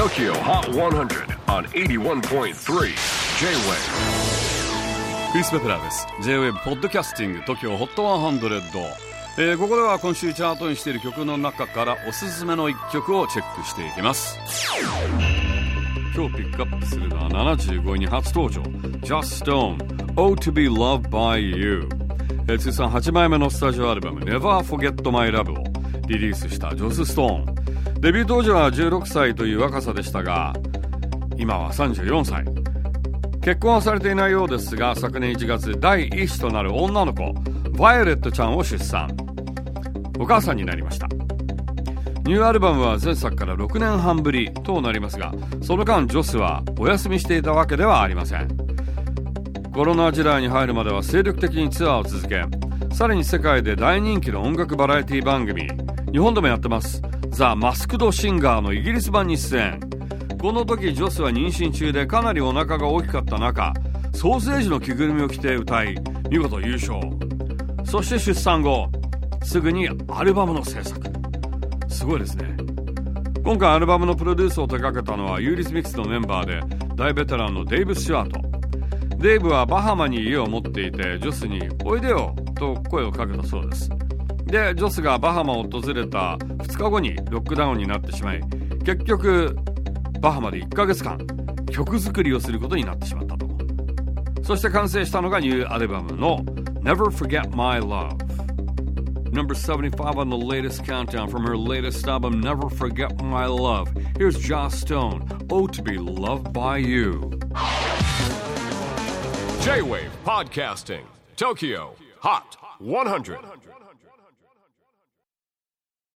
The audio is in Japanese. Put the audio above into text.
TOKYO HOT 100 on 81.3 J-WAVE. クリス・ベプラーです。J-WAVE ポッドキャスティング TOKYO HOT 100、えー、ここでは今週チャートにしている曲の中からおすすめの一曲をチェックしていきます。今日ピックアップするのは75位に初登場。Just Stone Oh to be loved by you えー、通算8枚目のスタジオアルバム Never Forget My Love をリリースしたジョス・ストーン。デビュー当時は16歳という若さでしたが今は34歳。結婚はされていないようですが昨年1月第一子となる女の子ヴァイオレットちゃんを出産。お母さんになりました。ニューアルバムは前作から6年半ぶりとなりますがその間ジョスはお休みしていたわけではありません。コロナ時代に入るまでは精力的にツアーを続けさらに世界で大人気の音楽バラエティ番組日本でもやってます。ザ・マスクド・シンガーのイギリス版に出演。この時ジョスは妊娠中でかなりお腹が大きかった中ソーセージの着ぐるみを着て歌い見事優勝。そして出産後すぐにアルバムの制作。すごいですね。今回アルバムのプロデュースを手掛けたのはユーリスミックスのメンバーで大ベテランのデイブ・スチュアート。デイブはバハマに家を持っていてジョスに「おいでよ」と声をかけたそうです。でジョスがバハマを訪れた2日後にロックダウンになってしまい結局バハマで1ヶ月間曲作りをすることになってしまったとそして完成したのがニューアルバムの Never Forget My Love Number 75 on the latest countdown from her latest album Never Forget My Love Here's Joss Stone Oh to be loved by you J-WAVE PODCASTING TOKYO HOT 100